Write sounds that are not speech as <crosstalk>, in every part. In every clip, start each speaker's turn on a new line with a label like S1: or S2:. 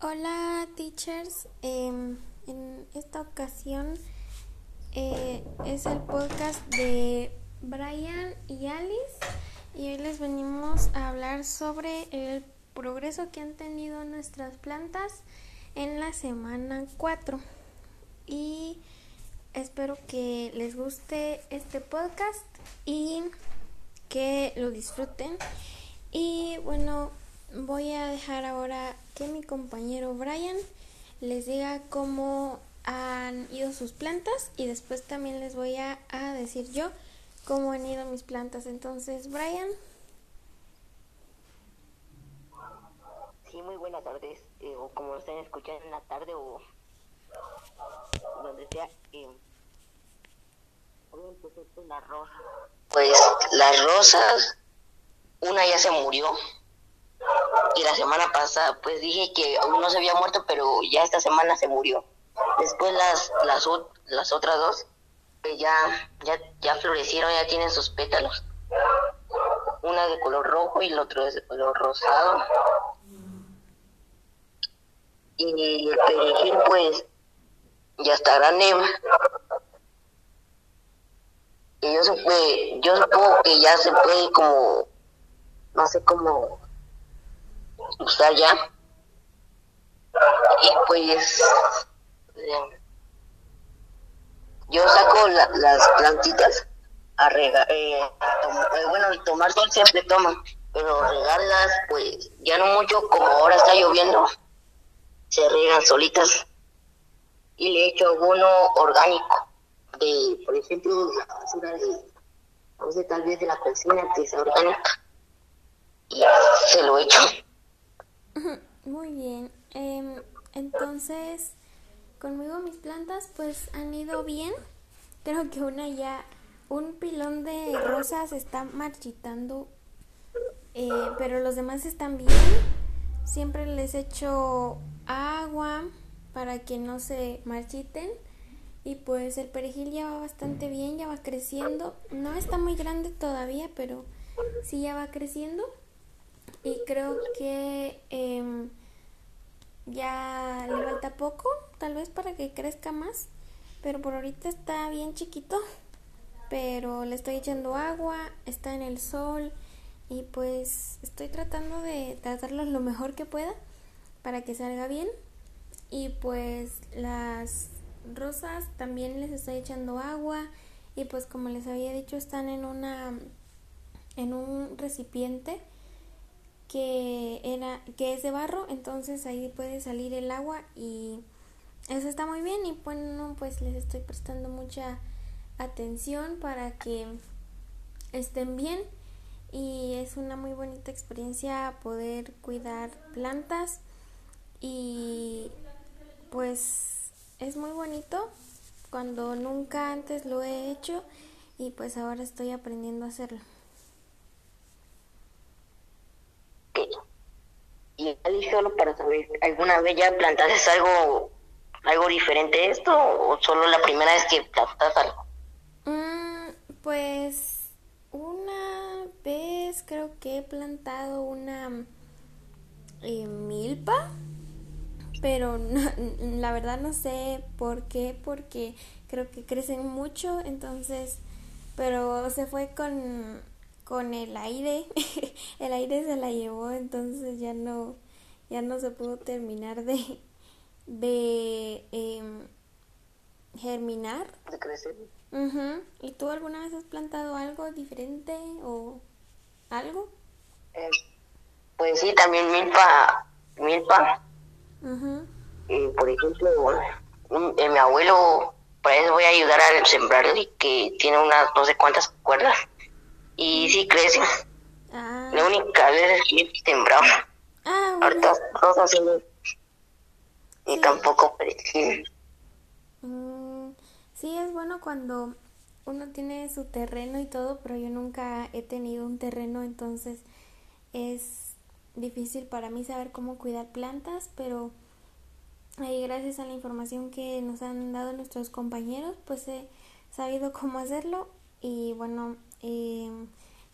S1: Hola teachers, em, en esta ocasión eh, es el podcast de Brian y Alice y hoy les venimos a hablar sobre el progreso que han tenido nuestras plantas en la semana 4 y espero que les guste este podcast y que lo disfruten. Y bueno voy a dejar ahora que mi compañero Brian les diga cómo han ido sus plantas y después también les voy a, decir yo cómo han ido mis plantas. Entonces, Brian.
S2: Sí, muy buenas tardes, eh, o como lo estén escuchando en la tarde o donde sea. Eh, la rosa. Pues las rosas, una ya se murió y la semana pasada pues dije que aún no se había muerto, pero ya esta semana se murió. Después las las, las otras dos que ya, ya ya florecieron, ya tienen sus pétalos. Una de color rojo y el otro de color rosado. Y el perejil pues ya está grande. Y yo, yo supongo que ya se puede como, no sé cómo usar ya. Y pues eh, yo saco las plantitas a regar, eh, eh, bueno, tomar sol siempre toma, pero regarlas pues ya no mucho como ahora está lloviendo, se regan solitas y le echo alguno orgánico de, por ejemplo, la basura de, tal vez de la cocina que es orgánica y se lo echo.
S1: Muy bien. Em, entonces, conmigo mis plantas pues han ido bien. Creo que una ya, un pilón de rosas está marchitando, eh, pero los demás están bien. Siempre les echo agua para que no se marchiten. Y pues el perejil ya va bastante bien, ya va creciendo. No está muy grande todavía, pero sí ya va creciendo y creo que em, ya le falta poco, tal vez para que crezca más, pero por ahorita está bien chiquito, pero le estoy echando agua, está en el sol y pues estoy tratando de tratarlo lo mejor que pueda para que salga bien y pues las rosas también les estoy echando agua y pues como les había dicho están en una en un recipiente que era que es de barro, entonces ahí puede salir el agua y eso está muy bien y bueno, pues les estoy prestando mucha atención para que estén bien y es una muy bonita experiencia poder cuidar plantas y pues es muy bonito cuando nunca antes lo he hecho y pues ahora estoy aprendiendo a hacerlo.
S2: Solo para saber, ¿alguna vez ya plantaste algo, algo diferente a esto o solo la primera vez que plantas algo?
S1: Mm, pues una vez creo que he plantado una eh, milpa, pero <laughs> la verdad no sé por qué, porque creo que crecen mucho, entonces, pero se fue con con el aire, <laughs> el aire se la llevó, entonces ya no, ya no se pudo terminar de, de em, germinar.
S2: De crecer.
S1: ¿Y tú alguna vez has plantado algo diferente o algo?
S2: Eh, pues sí, también milpa, milpa. Eh, por ejemplo, eh, mi abuelo, por eso voy a ayudar a sembrarle, que tiene unas no sé cuántas cuerdas y sí crece. Ah. La única vez es que temblaba. Ah, Ahorita cosas. Y tampoco perejil.
S1: Mm, sí, es bueno cuando uno tiene su terreno y todo, pero yo nunca he tenido un terreno, entonces es difícil para mí saber cómo cuidar plantas, pero ahí gracias a la información que nos han dado nuestros compañeros, pues he sabido cómo hacerlo y bueno, eh,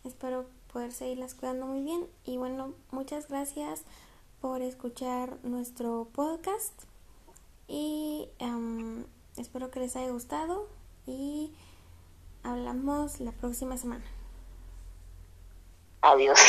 S1: espero poder seguirlas cuidando muy bien. Y bueno, muchas gracias por escuchar nuestro podcast y espero que les haya gustado y hablamos la próxima semana.
S2: Adiós.